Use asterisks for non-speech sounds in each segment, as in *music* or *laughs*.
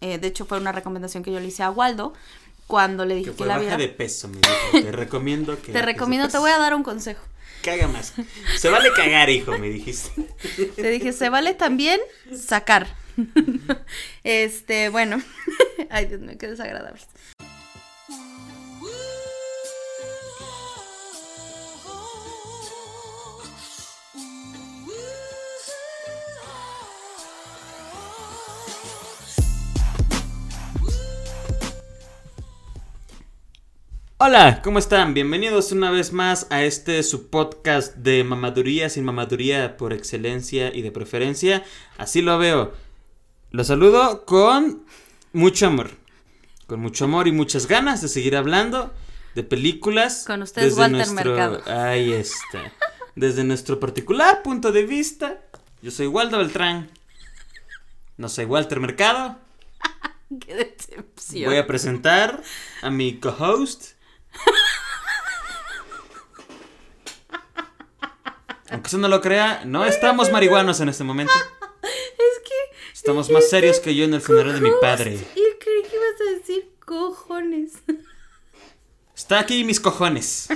Eh, de hecho, fue una recomendación que yo le hice a Waldo cuando le dije Que que, fue la baja viera. de peso, me dijo. Te recomiendo que. *laughs* Te recomiendo, te voy a dar un consejo. Caga más. Se vale cagar, hijo, me dijiste. *laughs* Te dije, se vale también sacar. *laughs* este, bueno. Ay, Dios mío, qué desagradable. Hola, ¿cómo están? Bienvenidos una vez más a este su podcast de mamaduría sin mamaduría por excelencia y de preferencia. Así lo veo. Los saludo con mucho amor. Con mucho amor y muchas ganas de seguir hablando de películas. Con ustedes, Walter Mercado. Ahí está. Desde nuestro particular punto de vista. Yo soy Waldo Beltrán. No soy Walter Mercado. *laughs* Qué decepción. Voy a presentar a mi co-host. Aunque eso no lo crea, no estamos marihuanos en este momento. Es que. Estamos más serios que yo en el funeral de mi padre. Y creí que ibas a decir cojones. Está aquí mis cojones.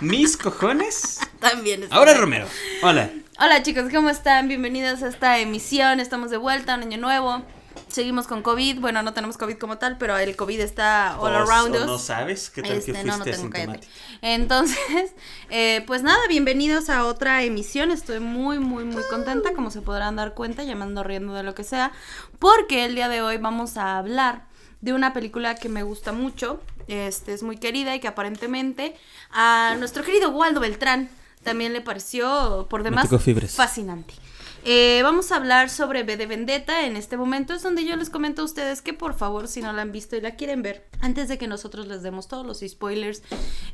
¿Mis cojones? También. Ahora Romero. Hola. Hola chicos, ¿cómo están? Bienvenidos a esta emisión. Estamos de vuelta, un año nuevo. Seguimos con COVID. Bueno, no tenemos COVID como tal, pero el COVID está all ¿O- around o us. ¿No sabes qué tal Este, que no, no fuiste tengo? Entonces, *laughs* eh, pues nada, bienvenidos a otra emisión. Estoy muy, muy, muy contenta, como se podrán dar cuenta, llamando riendo de lo que sea, porque el día de hoy vamos a hablar de una película que me gusta mucho, este es muy querida y que aparentemente a nuestro querido Waldo Beltrán también le pareció por demás fascinante. Eh, vamos a hablar sobre B de Vendetta en este momento. Es donde yo les comento a ustedes que por favor, si no la han visto y la quieren ver, antes de que nosotros les demos todos los spoilers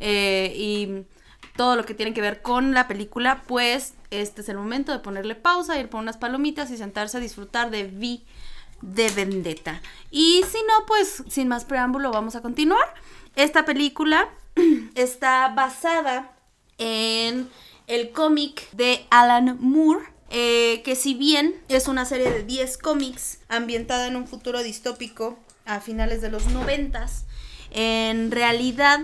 eh, y todo lo que tiene que ver con la película, pues este es el momento de ponerle pausa, ir por unas palomitas y sentarse a disfrutar de V de Vendetta. Y si no, pues sin más preámbulo vamos a continuar. Esta película *clears throat* está basada en el cómic de Alan Moore, eh, que si bien es una serie de 10 cómics ambientada en un futuro distópico a finales de los 90, en realidad,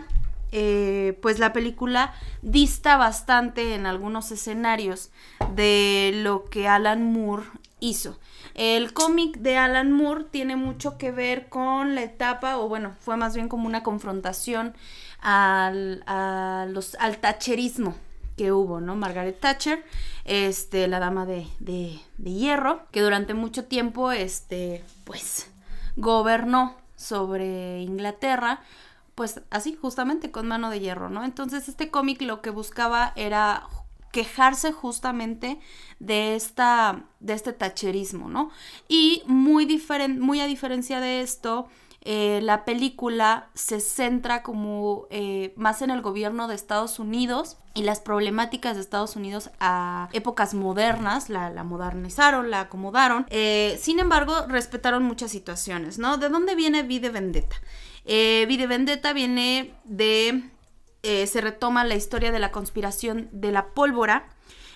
eh, pues la película dista bastante en algunos escenarios de lo que Alan Moore hizo. El cómic de Alan Moore tiene mucho que ver con la etapa, o bueno, fue más bien como una confrontación al, al tacherismo que hubo, ¿no? Margaret Thatcher, este, la dama de, de, hierro, que durante mucho tiempo, este, pues, gobernó sobre Inglaterra, pues así, justamente con mano de hierro, ¿no? Entonces este cómic lo que buscaba era quejarse justamente de esta de este tacherismo, ¿no? Y muy diferente, muy a diferencia de esto, eh, la película se centra como eh, más en el gobierno de Estados Unidos y las problemáticas de Estados Unidos a épocas modernas, la, modernizaron, la acomodaron, eh, sin embargo respetaron muchas situaciones, ¿no? ¿De dónde viene V de Vendetta? Eh, V de Vendetta viene de, se retoma la historia de la conspiración de la pólvora,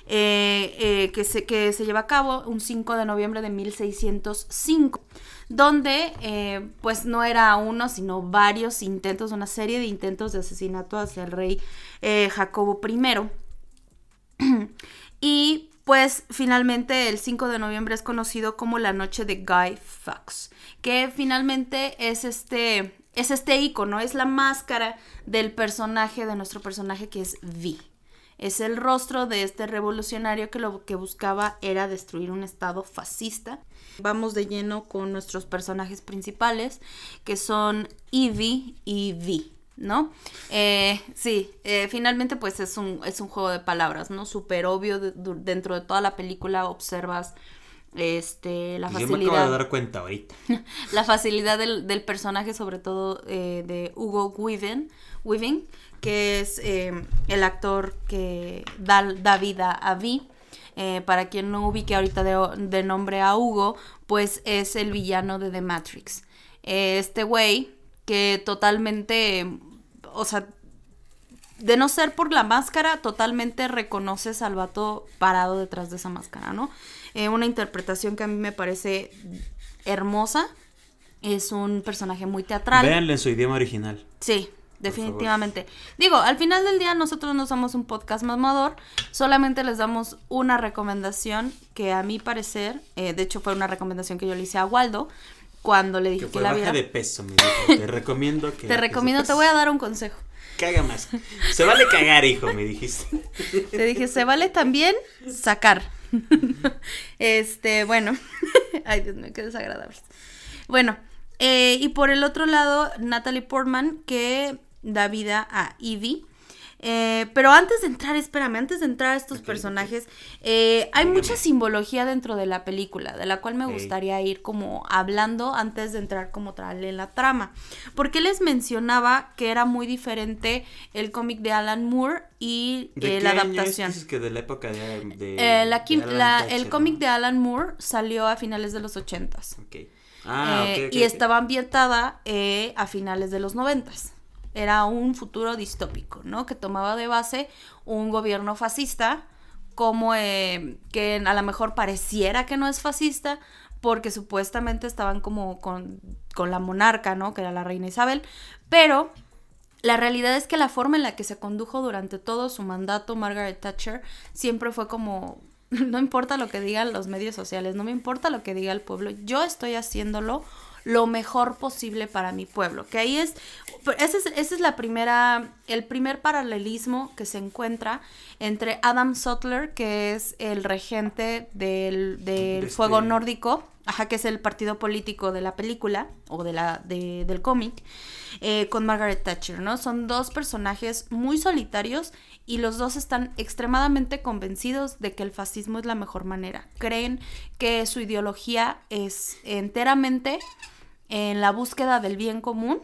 que, se, que se lleva a cabo un 5 de noviembre de 1605, donde eh, pues no era uno, sino varios intentos, una serie de intentos de asesinato hacia el rey eh, Jacobo I. *clears throat* y pues finalmente el 5 de noviembre es conocido como la noche de Guy Fawkes, que finalmente es este, es este icono, es la máscara del personaje, de nuestro personaje que es V. Es el rostro de este revolucionario que lo que buscaba era destruir un estado fascista. Vamos de lleno con nuestros personajes principales, que son Evie y V, ¿no? Eh, sí, eh, finalmente pues es un, es un juego de palabras, ¿no? Súper obvio, de- dentro de toda la película observas este, la Yo me acabo de facilidad dar cuenta ahorita. *laughs* la facilidad del, del personaje, sobre todo eh, de Hugo Weaving, Weaving que es el actor que da, da vida a Vi. Eh, para quien no ubique ahorita de, de nombre a Hugo, pues es el villano de The Matrix. Eh, este güey que totalmente, o sea, de no ser por la máscara, totalmente reconoces al vato parado detrás de esa máscara, ¿no? Eh, una interpretación que a mí me parece hermosa. Es un personaje muy teatral. Véanlo en su idioma original. Sí, definitivamente. Digo, al final del día nosotros no somos un podcast mamador, solamente les damos una recomendación que a mi parecer, eh, de hecho fue una recomendación que yo le hice a Waldo cuando le dije Que que, la baja de peso, me dijo. *laughs* Te recomiendo que. Te recomiendo, te voy a dar un consejo. Caga más. Se vale cagar, hijo, me dijiste. Te dije, se vale también sacar. *laughs* este, bueno. *laughs* Ay, Dios mío, qué desagradable. Bueno, eh, y por el otro lado, Natalie Portman, que da vida a Evie. Eh, pero antes de entrar, espérame, antes de entrar a estos personajes, eh, hay mucha simbología dentro de la película, de la cual me gustaría ir como hablando antes de entrar como tal en la trama. Porque les mencionaba que era muy diferente el cómic de Alan Moore y ¿De eh, qué la año es? adaptación. Que de la época de. de- Eh, la de quim- Alan la- Thatcher, el cómic ¿no? de Alan Moore salió a finales de los ochentas. Ah, Eh, y estaba ambientada eh, a finales de los noventas. Era un futuro distópico, ¿no? Que tomaba de base un gobierno fascista, como eh, que a lo mejor pareciera que no es fascista, porque supuestamente estaban como con, con la monarca, ¿no? Que era la reina Isabel, pero la realidad es que la forma en la que se condujo durante todo su mandato Margaret Thatcher siempre fue como, *laughs* no importa lo que digan los medios sociales, no me importa lo que diga el pueblo, yo estoy haciéndolo lo mejor posible para mi pueblo. Que ahí es, ese es, ese es la primera, el primer paralelismo que se encuentra entre Adam Sutler, que es el regente del, del De fuego este- nórdico, ajá, que es el partido político de la película o de la, de- del cómic, eh, con Margaret Thatcher, ¿no? Son dos personajes muy solitarios y los dos están extremadamente convencidos de que el fascismo es la mejor manera. Creen que su ideología es enteramente en la búsqueda del bien común.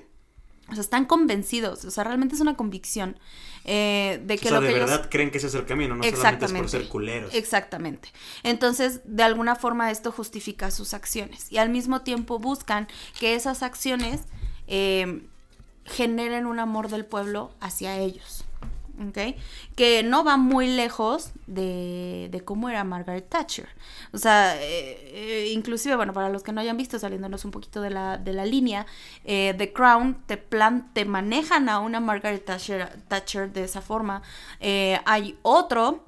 O sea, están convencidos, o sea, realmente es una convicción eh, de que o sea, lo de que ellos... verdad creen que ese es el camino, no solamente es por ser culeros. Exactamente. Entonces, de alguna forma esto justifica sus acciones y al mismo tiempo buscan que esas acciones eh, generen un amor del pueblo hacia ellos. ¿Ok? Que no va muy lejos de, de cómo era Margaret Thatcher. O sea, eh, eh, inclusive, bueno, para los que no hayan visto, saliéndonos un poquito de la, de la línea, eh, The Crown te, plan, te manejan a una Margaret Thatcher, Thatcher de esa forma. Hay otro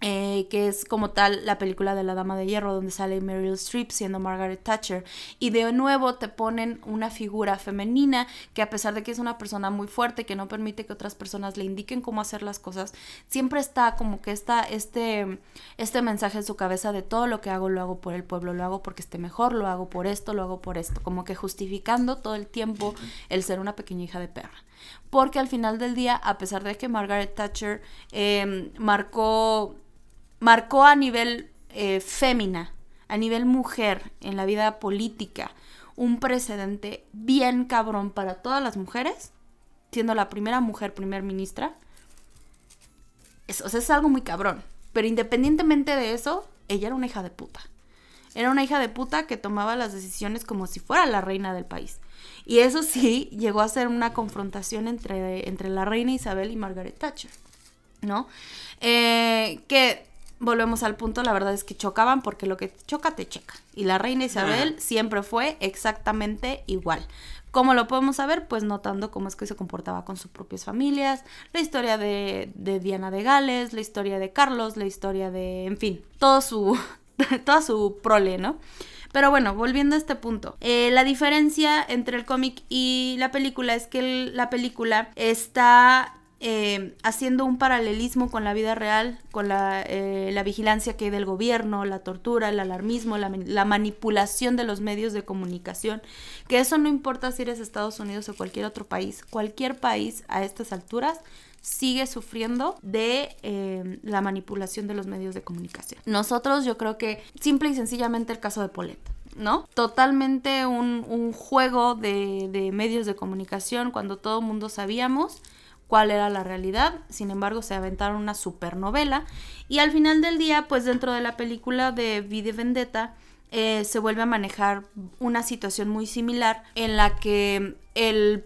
eh, que es como tal la película de la Dama de Hierro, donde sale Meryl Streep siendo Margaret Thatcher. Y de nuevo te ponen una figura femenina que a pesar de que es una persona muy fuerte, que no permite que otras personas le indiquen cómo hacer las cosas, siempre está como que está este, este mensaje en su cabeza de todo lo que hago lo hago por el pueblo, lo hago porque esté mejor, lo hago por esto, lo hago por esto, como que justificando todo el tiempo el ser una pequeña hija de perra porque al final del día, a pesar de que Margaret Thatcher eh, marcó, marcó a nivel eh, fémina, a nivel mujer en la vida política, un precedente bien cabrón para todas las mujeres, siendo la primera mujer primer ministra, es, o sea, es algo muy cabrón. Pero independientemente de eso, ella era una hija de puta. Era una hija de puta que tomaba las decisiones como si fuera la reina del país. Y eso sí, llegó a ser una confrontación entre, entre la reina Isabel y Margaret Thatcher, ¿no? Eh, que volvemos al punto, la verdad es que chocaban porque lo que te choca te checa. Y la reina Isabel Ah. siempre fue exactamente igual. ¿Cómo lo podemos saber? Pues notando cómo es que se comportaba con sus propias familias, la historia de, de Diana de Gales, la historia de Carlos, la historia de, en fin, todo su, *laughs* toda su prole, ¿no? Pero bueno, volviendo a este punto. eh, la diferencia entre el cómic y la película es que el- la película está eh, haciendo un paralelismo con la vida real, con la, eh, la vigilancia que hay del gobierno, la tortura, el alarmismo, la, la manipulación de los medios de comunicación. Que eso no importa si eres Estados Unidos o cualquier otro país. Cualquier país a estas alturas sigue sufriendo de eh, la manipulación de los medios de comunicación. Nosotros yo creo que simple y sencillamente el caso de Paulette. ¿No? Totalmente un, un juego de, de medios de comunicación cuando todo el mundo sabíamos cuál era la realidad. Sin embargo, se aventaron una supernovela. Y al final del día, pues dentro de la película de V de Vendetta, eh, se vuelve a manejar una situación muy similar en la que el,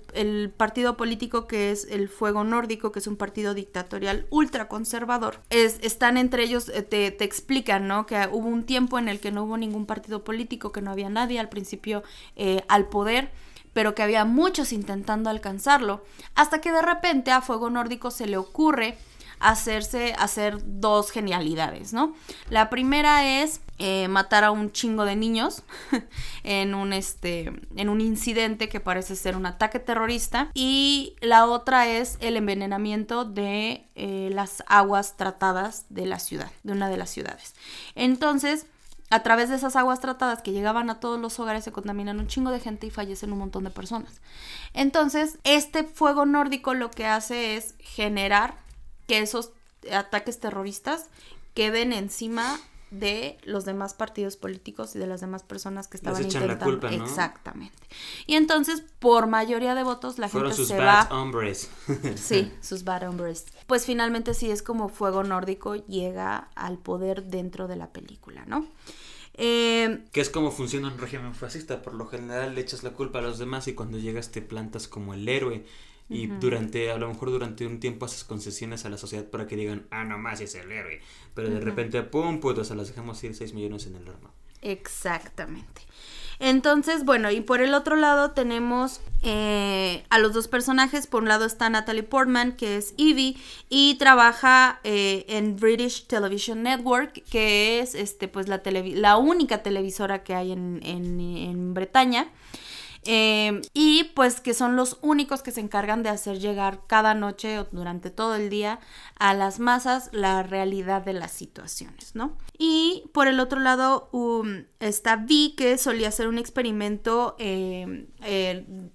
partido político que es el Fuego Nórdico, que es un partido dictatorial ultraconservador, es, están entre ellos, eh, te, te, explican, ¿no? Que hubo un tiempo en el que no hubo ningún partido político, que no había nadie al principio eh, al poder pero que había muchos intentando alcanzarlo, hasta que de repente a Fuego Nórdico se le ocurre hacerse, hacer dos genialidades, ¿no? La primera es eh, matar a un chingo de niños *laughs* en un este en un incidente que parece ser un ataque terrorista y la otra es el envenenamiento de eh, las aguas tratadas de la ciudad de una de las ciudades entonces a través de esas aguas tratadas que llegaban a todos los hogares se contaminan un chingo de gente y fallecen un montón de personas. Entonces, este fuego nórdico lo que hace es generar que esos ataques terroristas queden encima de los demás partidos políticos y de las demás personas que estaban intentando. Exactamente. Y entonces, por mayoría de votos, la gente sus se bad va. Hombres. *laughs* sí, *laughs* sus bad hombres. Pues finalmente sí es como fuego nórdico llega al poder dentro de la película, ¿no? Eh, que es como funciona un régimen fascista. Por lo general le echas la culpa a los demás y cuando llegas te plantas como el héroe. Y durante, a lo mejor durante un tiempo haces concesiones a la sociedad para que digan, ah, no más es el héroe. Pero de repente, pum, pues, o sea, las dejamos ir 6 millones en el horno. Exactamente. Entonces, bueno, y por el otro lado tenemos eh, a los dos personajes. Por un lado está Natalie Portman, que es Evie, y trabaja eh, en British Television Network, que es este, pues, la, la única televisora que hay en, en, en Bretaña. Em, y pues que son los únicos que se encargan de hacer llegar cada noche o durante todo el día a las masas la realidad de las situaciones, ¿no? Y por el otro lado um, está Vi que solía hacer un experimento, em,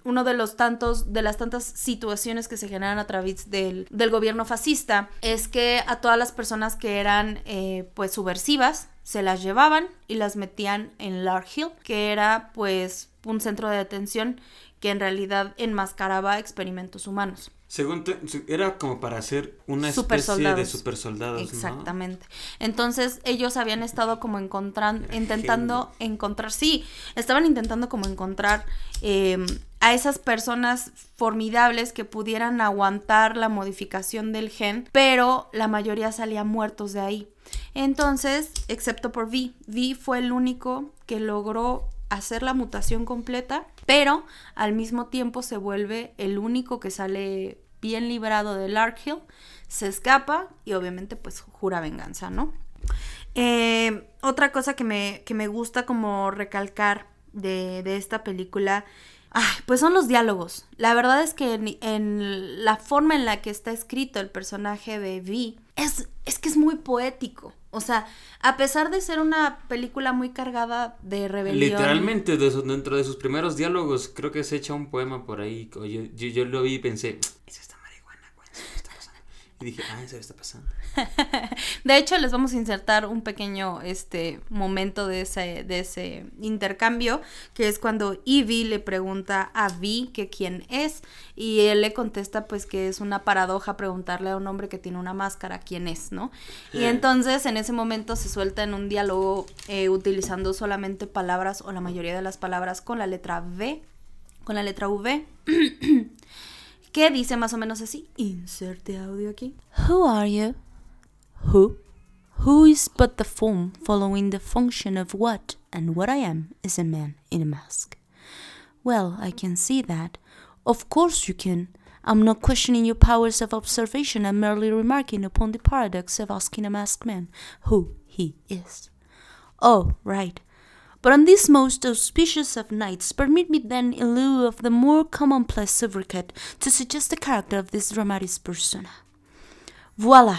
uno de los tantos, de las tantas situaciones que se generan a través del, del gobierno fascista, es que a todas las personas que eran eh, pues subversivas, se las llevaban y las metían en Larkhill, que era pues un centro de detención que en realidad enmascaraba experimentos humanos. Según era como para hacer una especie de super soldados. Exactamente. Entonces ellos habían estado como encontrando, intentando encontrar, sí, estaban intentando como encontrar em, a esas personas formidables que pudieran aguantar la modificación del gen, pero la mayoría salían muertos de ahí. Entonces, excepto por V, V fue el único que logró hacer la mutación completa, pero al mismo tiempo se vuelve el único que sale bien librado del Hill, se escapa y obviamente pues jura venganza, ¿no? Eh, otra cosa que me, que me, gusta como recalcar de, de esta película, pues son los diálogos. La verdad es que en, en, la forma en la que está escrito el personaje de Vi, es, es que es muy poético. O sea, a pesar de ser una película muy cargada de rebelión. Literalmente, dentro de sus primeros diálogos, creo que se echa un poema por ahí. Yo, yo, yo lo vi y pensé, es esta marihuana, ¿qué está pasando? Y dije, ah, eso está pasando. *laughs* de hecho, les vamos a insertar un pequeño este, momento de ese, de ese intercambio, que es cuando Evie le pregunta a Vi que quién es, y él le contesta pues que es una paradoja preguntarle a un hombre que tiene una máscara quién es, ¿no? Y entonces en ese momento se suelta en un diálogo eh, utilizando solamente palabras o la mayoría de las palabras con la letra V, con la letra V. *clears throat* que dice más o menos así. Inserte audio aquí. Who are you? Who? Who is but the form following the function of what, and what I am is a man in a mask. Well, I can see that. Of course you can. I'm not questioning your powers of observation, I'm merely remarking upon the paradox of asking a masked man who he is. Oh, right. But on this most auspicious of nights, permit me then, in lieu of the more commonplace sobriquet, to suggest the character of this dramatis persona. Voila!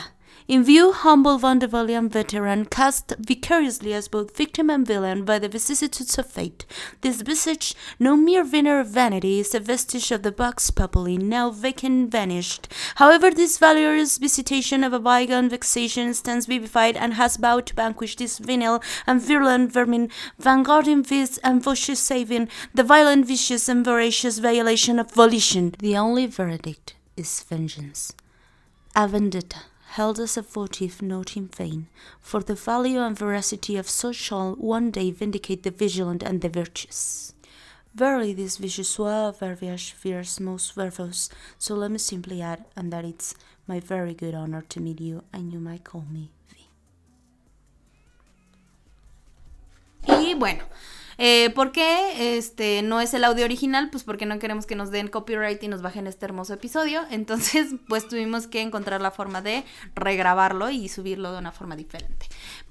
In view, humble Vandevalian veteran, cast vicariously as both victim and villain by the vicissitudes of fate, this visage, no mere veneer of vanity, is a vestige of the box populi, now vacant vanished. However, this valorous visitation of a bygone vexation stands vivified and has vowed to vanquish this venal and virulent vermin, vanguarding vis and saving the violent, vicious, and voracious violation of volition. The only verdict is vengeance. A vendetta held as a votive not in vain, for the value and veracity of such shall one day vindicate the vigilant and the virtuous. Verily, this visual verbiage fears most verbose, so let me simply add, and that it's my very good honor to meet you, and you might call me V. Y bueno, eh, ¿Por qué este, no es el audio original? Pues porque no queremos que nos den copyright y nos bajen este hermoso episodio. *laughs* Entonces, pues tuvimos que encontrar la forma de regrabarlo y subirlo de una forma diferente.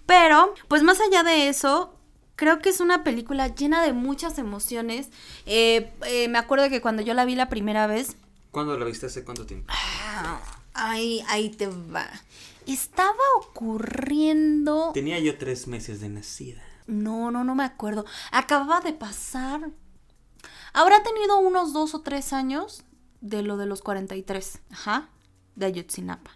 Pero, pues más allá de eso, creo que es una película llena de muchas emociones. Eh, eh, me acuerdo que cuando yo la vi la primera vez... ¿Cuándo la viste? ¿Hace cuánto tiempo? Ah, ahí, ahí te va. Estaba ocurriendo... Tenía yo tres meses de nacida. No, no, no me acuerdo. Acababa de pasar. Habrá tenido unos dos o tres años de lo de los 43. Ajá. De Ayotzinapa.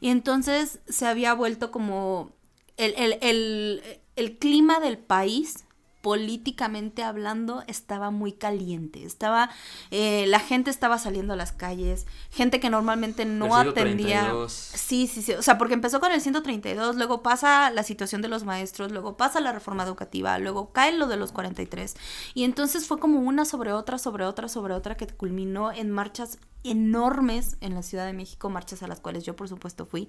Y entonces se había vuelto como el, el, el, el clima del país políticamente hablando estaba muy caliente. Estaba, eh, la gente estaba saliendo a las calles, gente que normalmente no atendía. Sí, sí, sí. O sea, porque empezó con el 132, luego pasa la situación de los maestros, luego pasa la reforma educativa, luego cae lo de los 43. Y entonces fue como una sobre otra, sobre otra, sobre otra que culminó en marchas enormes en la Ciudad de México, marchas a las cuales yo por supuesto fui.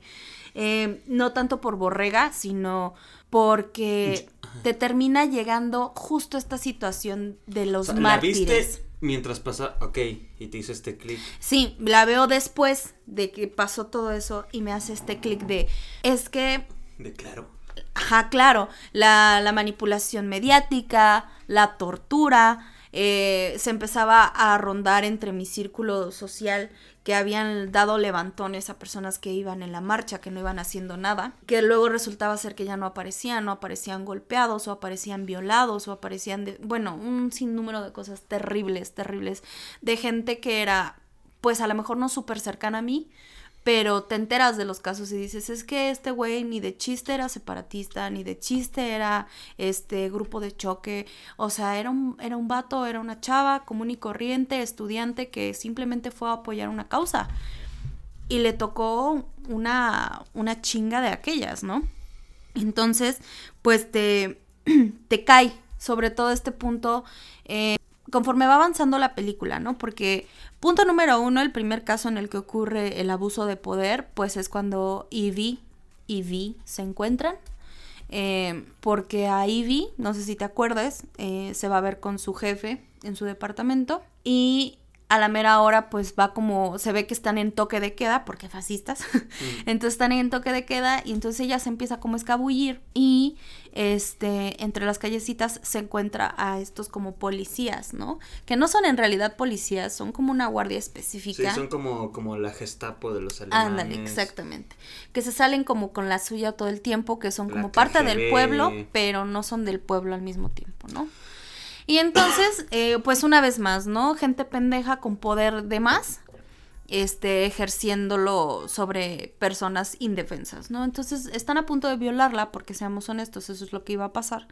Eh, no tanto por Borrega, sino porque te termina llegando justo esta situación de los mártires. mientras pasa, ok, y te hizo este clic. Sí, la veo después de que pasó todo eso y me hace este clic de, es que... De claro. Ajá, claro, la, la manipulación mediática, la tortura, eh, se empezaba a rondar entre mi círculo social que habían dado levantones a personas que iban en la marcha, que no iban haciendo nada, que luego resultaba ser que ya no aparecían, no aparecían golpeados o aparecían violados o aparecían, de, bueno, un sinnúmero de cosas terribles, terribles, de gente que era pues a lo mejor no súper cercana a mí, pero te enteras de los casos y dices, es que este güey ni de chiste era separatista, ni de chiste era este grupo de choque, o sea, era un, era un vato, era una chava común y corriente, estudiante que simplemente fue a apoyar una causa. Y le tocó una, una chinga de aquellas, ¿no? Entonces, pues te, *clears throat* te cae sobre todo este punto eh, conforme va avanzando la película, ¿no? Porque punto número uno, el primer caso en el que ocurre el abuso de poder, pues es cuando Ivy y Vi se encuentran. Eh, porque a Ivy, no sé si te acuerdas, eh, se va a ver con su jefe en su departamento y a la mera hora pues va como, se ve que están en toque de queda, porque fascistas, *laughs* mm. entonces están en toque de queda y entonces ella se empieza como a escabullir y este, entre las callecitas se encuentra a estos como policías, ¿no? Que no son en realidad policías, son como una guardia específica. Sí, son como, como la gestapo de los alemanes. Ándale, exactamente. Que se salen como con la suya todo el tiempo, que son como parte del pueblo, pero no son del pueblo al mismo tiempo, ¿no? Y entonces, eh, pues una vez más, ¿no? Gente pendeja con poder de más, este, ejerciéndolo sobre personas indefensas, ¿no? Entonces están a punto de violarla, porque seamos honestos, eso es lo que iba a pasar.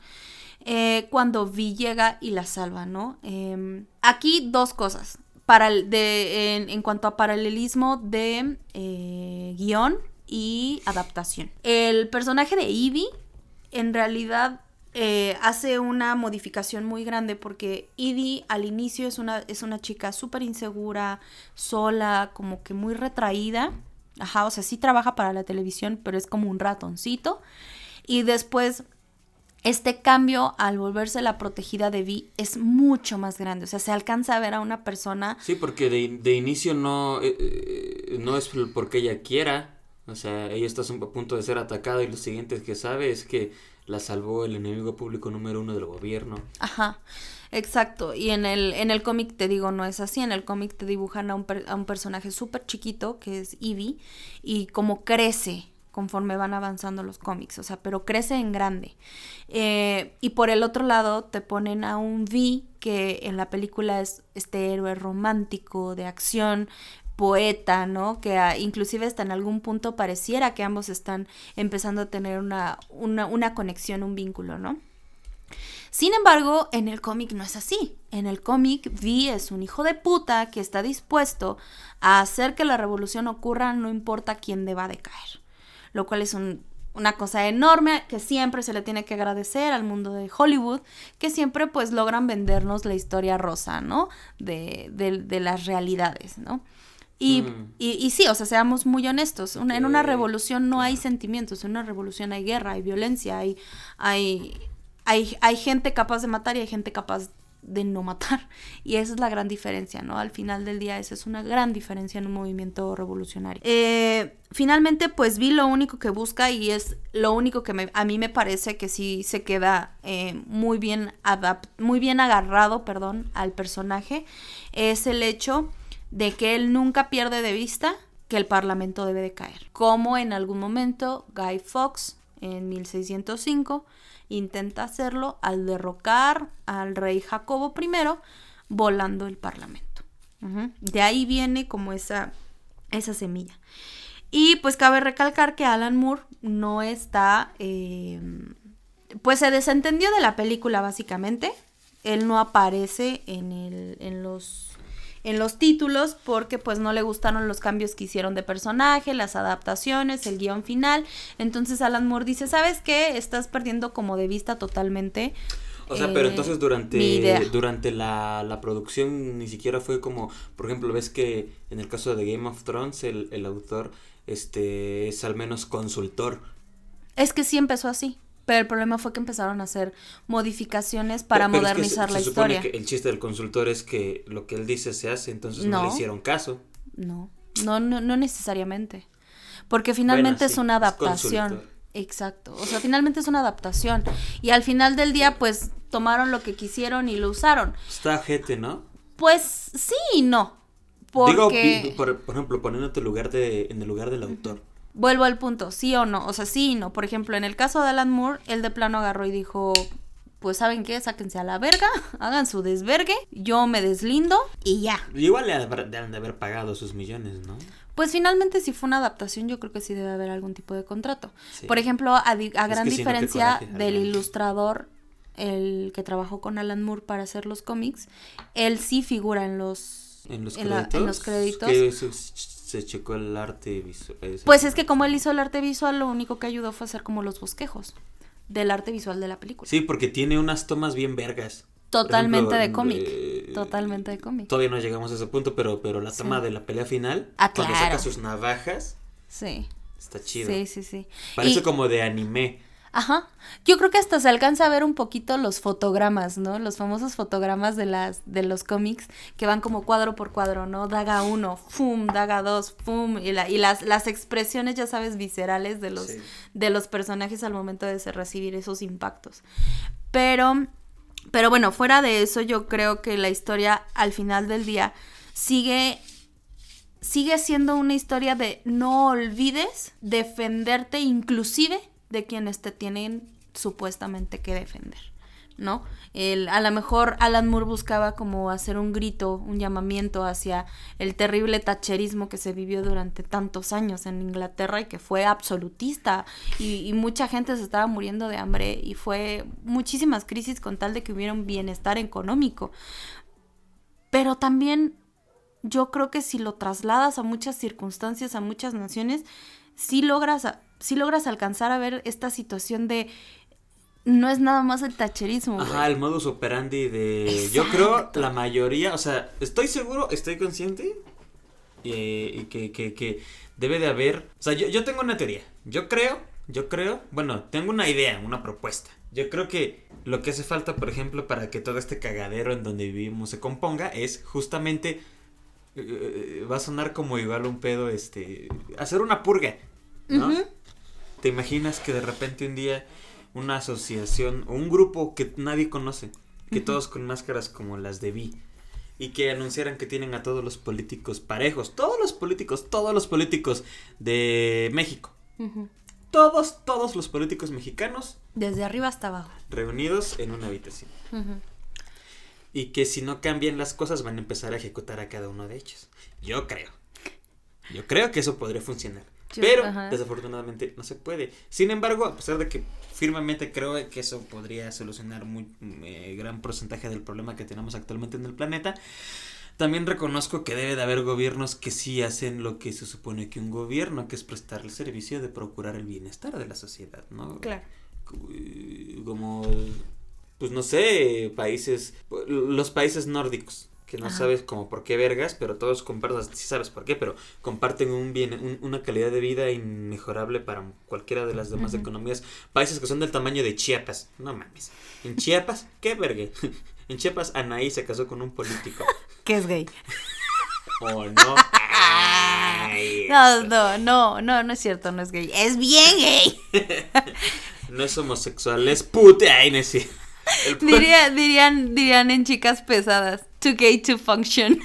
Eh, cuando Vi llega y la salva, ¿no? Em, aquí dos cosas. Para de, en, cuanto a paralelismo de eh, guion y adaptación. El personaje de Ivy en realidad eh, hace una modificación muy grande porque Edie al inicio es una, es una chica súper insegura, sola, como que muy retraída. Ajá, o sea, sí trabaja para la televisión, pero es como un ratoncito. Y después, este cambio al volverse la protegida de Vi es mucho más grande. O sea, se alcanza a ver a una persona. Sí, porque de, inicio no, eh, eh, no es porque ella quiera. O sea, ella está a punto de ser atacada y lo siguiente que sabe es que la salvó el enemigo público número uno del gobierno. Ajá, exacto. Y en el, en el cómic te digo, no es así. En el cómic te dibujan a un, a un personaje súper chiquito, que es Ivy, y como crece conforme van avanzando los cómics, o sea, pero crece en grande. Eh, y por el otro lado te ponen a un V que en la película es este héroe romántico de acción, poeta, ¿no? Que inclusive hasta en algún punto pareciera que ambos están empezando a tener una, una, conexión, un vínculo, ¿no? Sin embargo, en el cómic no es así. En el cómic, Vi es un hijo de puta que está dispuesto a hacer que la revolución ocurra no importa quién deba de caer. Lo cual es un una cosa enorme que siempre se le tiene que agradecer al mundo de Hollywood, que siempre pues logran vendernos la historia rosa, ¿no? De, de, las realidades, ¿no? Y, mm. y, y, sí, o sea, seamos muy honestos, en una revolución no hay sentimientos, en una revolución hay guerra, hay violencia, hay, hay, hay, hay gente capaz de matar y hay gente capaz de no matar. Y esa es la gran diferencia, ¿no? Al final del día, esa es una gran diferencia en un movimiento revolucionario. Eh, finalmente, pues vi lo único que busca y es lo único que a mí me parece que sí se queda eh, muy, bien muy bien agarrado, perdón, al personaje, es el hecho de que él nunca pierde de vista que el Parlamento debe de caer. Como en algún momento Guy Fawkes en 1605 intenta hacerlo al derrocar al rey Jacobo I volando el parlamento. De ahí viene como esa, esa semilla. Y pues cabe recalcar que Alan Moore no está, eh, pues se desentendió de la película básicamente. Él no aparece en, el, en los en los títulos porque pues no le gustaron los cambios que hicieron de personaje, las adaptaciones, el guion final. Entonces Alan Moore dice, ¿sabes qué? Estás perdiendo como de vista totalmente. O sea, pero eh, entonces durante, durante la, la, producción ni siquiera fue como, por ejemplo, ves que en el caso de Game of Thrones el, el autor este es al menos consultor. Es que sí empezó así. Pero el problema fue que empezaron a hacer modificaciones para modernizar la historia. Que el chiste del consultor es que lo que él dice se hace, entonces no, le hicieron caso. No, no, no, no necesariamente. Porque finalmente es una adaptación. Exacto. O sea, finalmente es una adaptación. Y al final del día, pues, tomaron lo que quisieron y lo usaron. Está gente, ¿no? Pues sí y no. Porque... Digo, por, ejemplo, poniéndote lugar de, en el lugar del autor vuelvo al punto, sí o no, o sea, sí y no. Por ejemplo, en el caso de Alan Moore, él de plano agarró y dijo, pues saben qué, sáquense a la verga, *laughs* hagan su desvergue, yo me deslindo y ya. Igual le han de haber pagado sus millones, ¿no? Pues finalmente si fue una adaptación, yo creo que sí debe haber algún tipo de contrato. Por ejemplo, a, gran diferencia del ilustrador, el que trabajó con Alan Moore para hacer los cómics, él sí figura en los en los créditos. en los créditos se checó el arte visual. Pues es que como él hizo el arte visual, lo único que ayudó fue hacer como los bosquejos del arte visual de la película. Sí, porque tiene unas tomas bien vergas. Totalmente de cómic. Totalmente de cómic. Todavía no llegamos a ese punto, pero, pero la toma de la pelea final, ah, cuando saca sus navajas. Sí. Está chido. Sí, sí, sí. Parece como de anime. Ajá. Yo creo que hasta se alcanza a ver un poquito los fotogramas, ¿no? Los famosos fotogramas de las de los cómics que van como cuadro por cuadro, ¿no? Daga uno, fum, daga dos, fum y, la, y las, las expresiones, ya sabes, viscerales de los de los personajes al momento de recibir esos impactos. Pero pero bueno, fuera de eso, yo creo que la historia al final del día sigue sigue siendo una historia de no olvides defenderte inclusive de quienes te tienen supuestamente que defender, ¿no? El, a lo mejor Alan Moore buscaba como hacer un grito, un llamamiento hacia el terrible tacherismo que se vivió durante tantos años en Inglaterra y que fue absolutista y, mucha gente se estaba muriendo de hambre y fue muchísimas crisis con tal de que hubiera un bienestar económico. Pero también yo creo que si lo trasladas a muchas circunstancias, a muchas naciones, sí logras si logras alcanzar a ver esta situación de no es nada más el tacherismo. Ajá, el modus operandi de... Yo creo la mayoría, o sea, estoy seguro, estoy consciente y que, que, que, debe de haber... O sea, yo, yo tengo una teoría. Yo creo, yo creo, bueno, tengo una idea, una propuesta. Yo creo que lo que hace falta, por ejemplo, para que todo este cagadero en donde vivimos se componga es justamente... Eh, eh, va a sonar como igual un pedo, este... Hacer una purga, ¿no? ¿Te imaginas que de repente un día una asociación o un grupo que nadie conoce, que todos con máscaras como las de Vi, y que anunciaran que tienen a todos los políticos parejos, todos los políticos, todos los políticos de México. Todos, todos los políticos mexicanos. Desde arriba hasta abajo. Reunidos en una habitación. Y que si no cambian las cosas van a empezar a ejecutar a cada uno de ellos. Yo creo. Yo creo que eso podría funcionar. Pero desafortunadamente no se puede. Sin embargo, a pesar de que firmemente creo que eso podría solucionar muy eh, gran porcentaje del problema que tenemos actualmente en el planeta, también reconozco que debe de haber gobiernos que sí hacen lo que se supone que un gobierno, que es prestar el servicio de procurar el bienestar de la sociedad, ¿no? Claro. Como, pues no sé, países, los países nórdicos, que no sabes como por qué vergas, pero todos comparten, sí sabes por qué, pero comparten un bien, una calidad de vida inmejorable para cualquiera de las demás economías. Países que son del tamaño de Chiapas, no mames. En Chiapas, qué verga. *laughs* En Chiapas, Anaí se casó con un político. *laughs* Que es gay. *laughs* ¿O no? no, no, no, no, no es cierto, no es gay. Es bien gay. no es homosexual, es puta. Ay, no es dirían, dirían en chicas pesadas, too gay to function.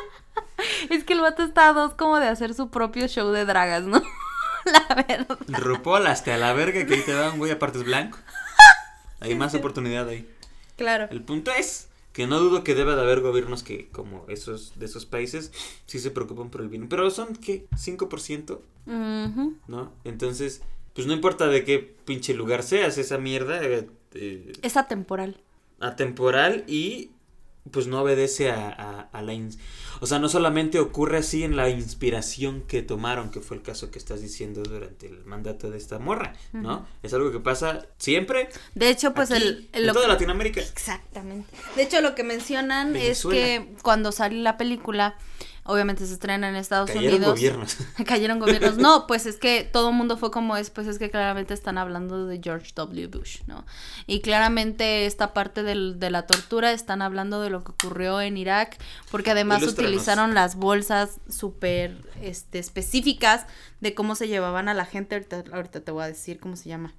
*laughs* es que el vato está a dos como de hacer su propio show de dragas, ¿no? *laughs* La verdad. RuPaul hasta la verga que ahí te dan, güey, aparte es blanco. Hay más oportunidad ahí. Claro. El punto es que no dudo que deba de haber gobiernos que, como esos de esos países, sí se preocupan por el bien. Pero son, ¿qué? ¿5%? ¿No? Entonces, pues no importa de qué pinche lugar seas, esa mierda. Eh, eh, es atemporal. Atemporal y pues no obedece a, a, la... O sea, no solamente ocurre así en la inspiración que tomaron, que fue el caso que estás diciendo durante el mandato de esta morra, ¿no? Es algo que pasa siempre. De hecho, pues el... en toda Latinoamérica. Exactamente. De hecho, lo que mencionan es que cuando sale la película obviamente se estrena en Estados Cayeron Unidos. gobiernos. *laughs* Cayeron gobiernos. No, pues es que todo el mundo fue como es, pues es que claramente están hablando de George W. Bush, ¿no? Y claramente esta parte del, de la tortura están hablando de lo que ocurrió en Irak, porque además utilizaron las bolsas súper este, específicas de cómo se llevaban a la gente. Ahorita, ahorita te voy a decir cómo se llama.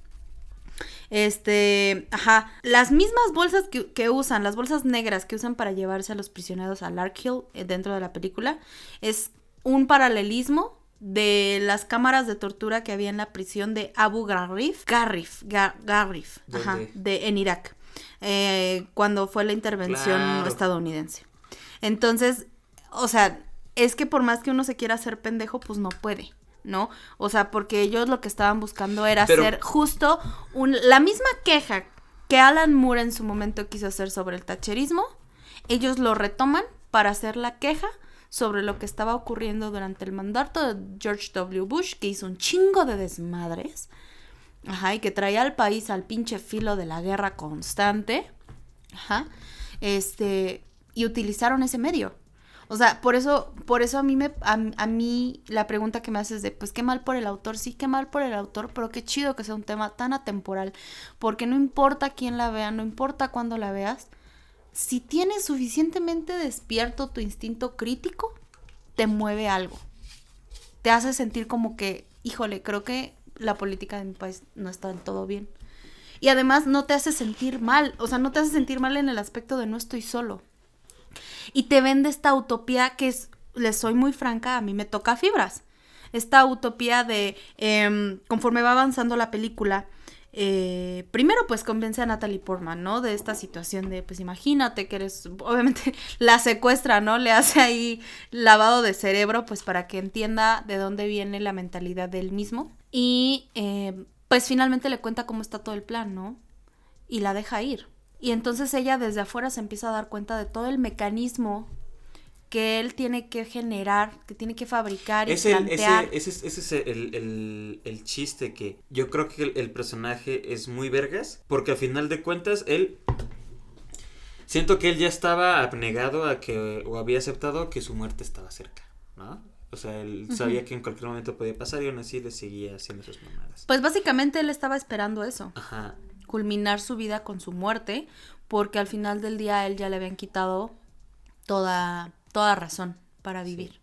Este, ajá, las mismas bolsas que, usan, las bolsas negras que usan para llevarse a los prisioneros a Larkhill eh, dentro de la película, es un paralelismo de las cámaras de tortura que había en la prisión de Abu Gharif, Gharif, ajá, de, en Irak, eh, cuando fue la intervención estadounidense. Entonces, o sea, es que por más que uno se quiera hacer pendejo, pues no puede. ¿No? O sea, porque ellos lo que estaban buscando era hacer justo un, la misma queja que Alan Moore en su momento quiso hacer sobre el tacherismo, ellos lo retoman para hacer la queja sobre lo que estaba ocurriendo durante el mandato de George W. Bush, que hizo un chingo de desmadres, ajá, y que traía al país al pinche filo de la guerra constante, ajá, este, y utilizaron ese medio. O sea, por eso, por eso a mí me, a, mí la pregunta que me haces de, pues qué mal por el autor, sí, qué mal por el autor, pero qué chido que sea un tema tan atemporal, porque no importa quién la vea, no importa cuándo la veas, si tienes suficientemente despierto tu instinto crítico, te mueve algo. Te hace sentir como que, híjole, creo que la política de mi país no está del todo bien. Y además no te hace sentir mal, o sea, no te hace sentir mal en el aspecto de no estoy solo y te vende esta utopía que es, les soy muy franca, a mí me toca fibras. Esta utopía de, em, conforme va avanzando la película, eh, primero pues convence a Natalie Portman, ¿no? De esta situación de, pues imagínate que eres, obviamente *laughs* la secuestra, ¿no? Le hace ahí lavado de cerebro, pues para que entienda de dónde viene la mentalidad del mismo. Y em, pues finalmente le cuenta cómo está todo el plan, ¿no? Y la deja ir. Y entonces ella desde afuera se empieza a dar cuenta de todo el mecanismo que él tiene que generar, que tiene que fabricar y plantear. ese, es el, chiste que yo creo que el, personaje es muy vergas, porque al final de cuentas él... Siento que él ya estaba abnegado a que, o había aceptado que su muerte estaba cerca, ¿no? O sea, él sabía que en cualquier momento podía pasar y aún así le seguía haciendo sus mamadas. Pues básicamente él estaba esperando eso. Ajá culminar su vida con su muerte, porque al final del día él ya le habían quitado toda, toda razón para vivir.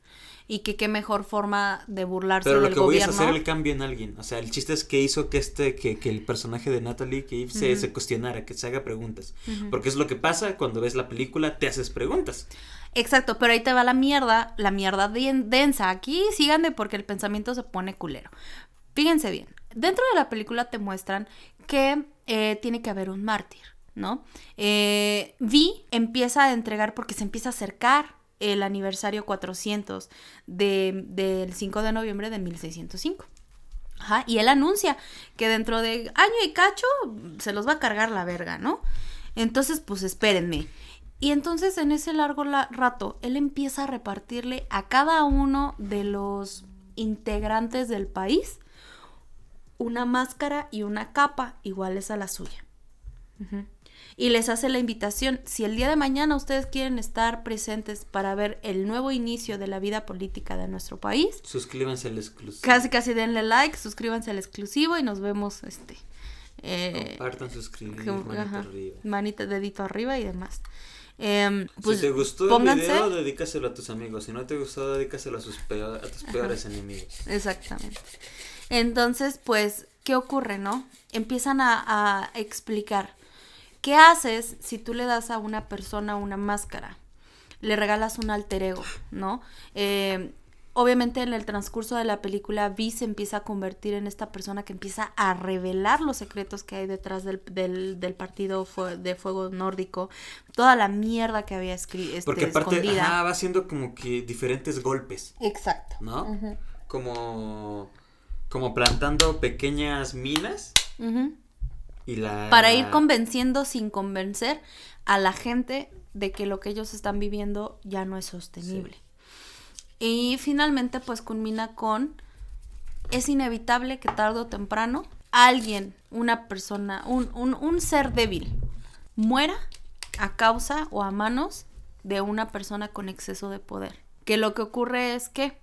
Y que qué mejor forma de burlarse Pero lo que voy es hacer el cambio en alguien. O sea, el chiste es que hizo que este, que, que el personaje de Natalie que se, se, cuestionara, que se haga preguntas. Porque es lo que pasa cuando ves la película, te haces preguntas. Exacto, pero ahí te va la mierda, la mierda densa. Aquí síganme porque el pensamiento se pone culero. Fíjense bien, dentro de la película te muestran que eh, tiene que haber un mártir, ¿no? Eh, Vi empieza a entregar porque se empieza a acercar el aniversario 400 del 5 de noviembre de 1605. Ajá, y él anuncia que dentro de año y cacho se los va a cargar la verga, ¿no? Entonces, pues espérenme. Y entonces en ese largo rato, él empieza a repartirle a cada uno de los integrantes del país una máscara y una capa iguales a la suya. Y les hace la invitación, si el día de mañana ustedes quieren estar presentes para ver el nuevo inicio de la vida política de nuestro país, suscríbanse al exclusivo. Casi casi denle like, suscríbanse al exclusivo y nos vemos este eh, Compartan, suscribir, manita arriba. Manita, dedito arriba y demás. Eh, pues, si te gustó el video, dedícaselo a tus amigos. Si no te gustó, dedícaselo a, sus a tus peores enemigos. Exactamente. Entonces, pues, ¿qué ocurre, no? Empiezan a, a explicar. ¿Qué haces si tú le das a una persona una máscara? Le regalas un alter ego, ¿no? Eh, obviamente en el transcurso de la película Vi se empieza a convertir en esta persona que empieza a revelar los secretos que hay detrás del, del, partido de fuego nórdico, toda la mierda que había escrito. Este, Porque aparte va haciendo como que diferentes golpes. Exacto. ¿No? Como como plantando pequeñas minas. Y la... Para ir convenciendo sin convencer a la gente de que lo que ellos están viviendo ya no es sostenible. Y finalmente pues culmina con, es inevitable que tarde o temprano alguien, una persona, un, un, un ser débil, muera a causa o a manos de una persona con exceso de poder. Que lo que ocurre es que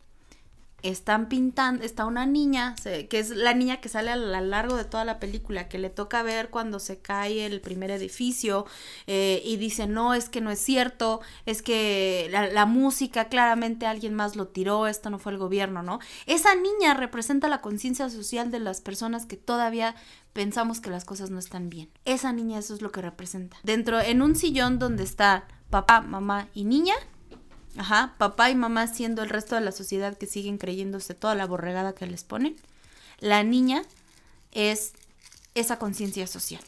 están pintando, está una niña, que es la niña que sale a lo largo de toda la película, que le toca ver cuando se cae el primer edificio eh, y dice, no, es que no es cierto, es que la, la, música claramente alguien más lo tiró, esto no fue el gobierno, ¿no? Esa niña representa la conciencia social de las personas que todavía pensamos que las cosas no están bien. Esa niña eso es lo que representa. Dentro, en un sillón donde está papá, mamá y niña, Ajá, papá y mamá siendo el resto de la sociedad que siguen creyéndose toda la borregada que les ponen. La niña es esa conciencia social.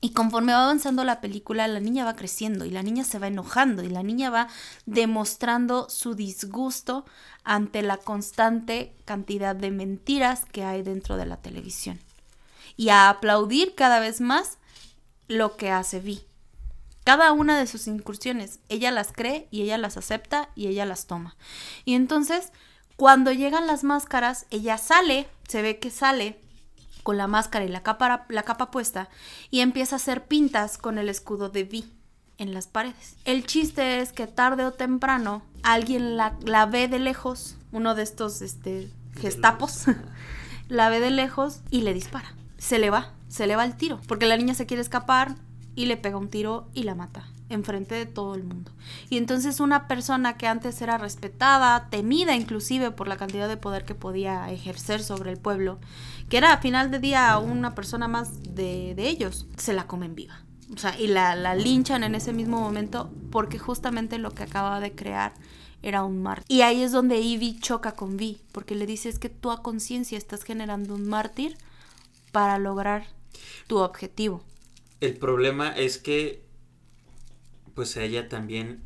Y conforme va avanzando la película, la niña va creciendo y la niña se va enojando y la niña va demostrando su disgusto ante la constante cantidad de mentiras que hay dentro de la televisión. Y a aplaudir cada vez más lo que hace Vi cada una de sus incursiones. Ella las cree y ella las acepta y ella las toma. Y entonces, cuando llegan las máscaras, ella sale, se ve que sale con la máscara y la capa, la capa puesta y empieza a hacer pintas con el escudo de Vi en las paredes. El chiste es que tarde o temprano alguien la, la ve de lejos, uno de estos este, gestapos, *laughs* la ve de lejos y le dispara. Se le va, se le va el tiro, porque la niña se quiere escapar, y le pega un tiro y la mata enfrente de todo el mundo. Y entonces una persona que antes era respetada, temida inclusive por la cantidad de poder que podía ejercer sobre el pueblo, que era a final de día una persona más de, ellos, se la comen viva. O sea, y la, la, linchan en ese mismo momento porque justamente lo que acababa de crear era un mártir. Y ahí es donde Ivy choca con Vi, porque le dice es que tú a conciencia estás generando un mártir para lograr tu objetivo. El problema es que, pues a ella también,